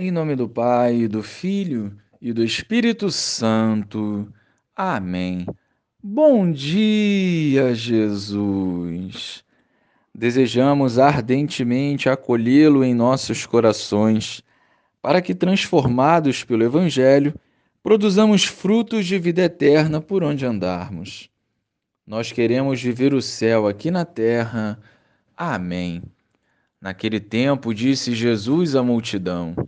Em nome do Pai, do Filho e do Espírito Santo. Amém. Bom dia, Jesus. Desejamos ardentemente acolhê-lo em nossos corações, para que, transformados pelo Evangelho, produzamos frutos de vida eterna por onde andarmos. Nós queremos viver o céu aqui na terra. Amém. Naquele tempo, disse Jesus à multidão: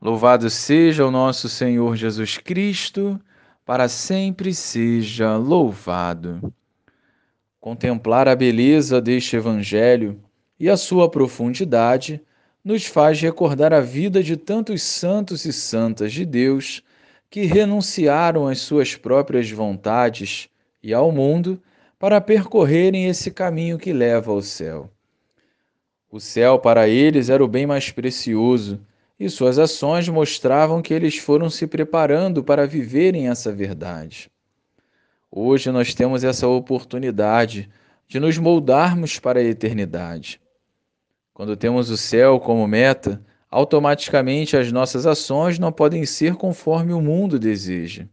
Louvado seja o nosso Senhor Jesus Cristo, para sempre seja louvado. Contemplar a beleza deste Evangelho e a sua profundidade nos faz recordar a vida de tantos santos e santas de Deus que renunciaram às suas próprias vontades e ao mundo para percorrerem esse caminho que leva ao céu. O céu para eles era o bem mais precioso e suas ações mostravam que eles foram se preparando para viverem essa verdade. Hoje nós temos essa oportunidade de nos moldarmos para a eternidade. Quando temos o céu como meta, automaticamente as nossas ações não podem ser conforme o mundo deseja.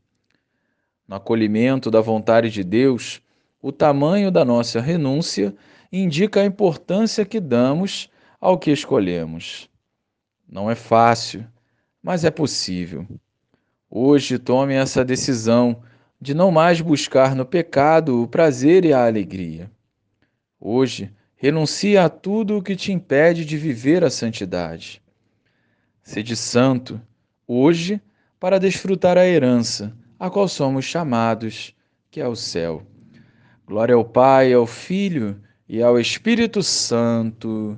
No acolhimento da vontade de Deus, o tamanho da nossa renúncia indica a importância que damos ao que escolhemos. Não é fácil, mas é possível. Hoje tome essa decisão de não mais buscar no pecado o prazer e a alegria. Hoje, renuncie a tudo o que te impede de viver a santidade. Sede santo, hoje, para desfrutar a herança a qual somos chamados, que é o céu. Glória ao Pai, ao Filho e ao Espírito Santo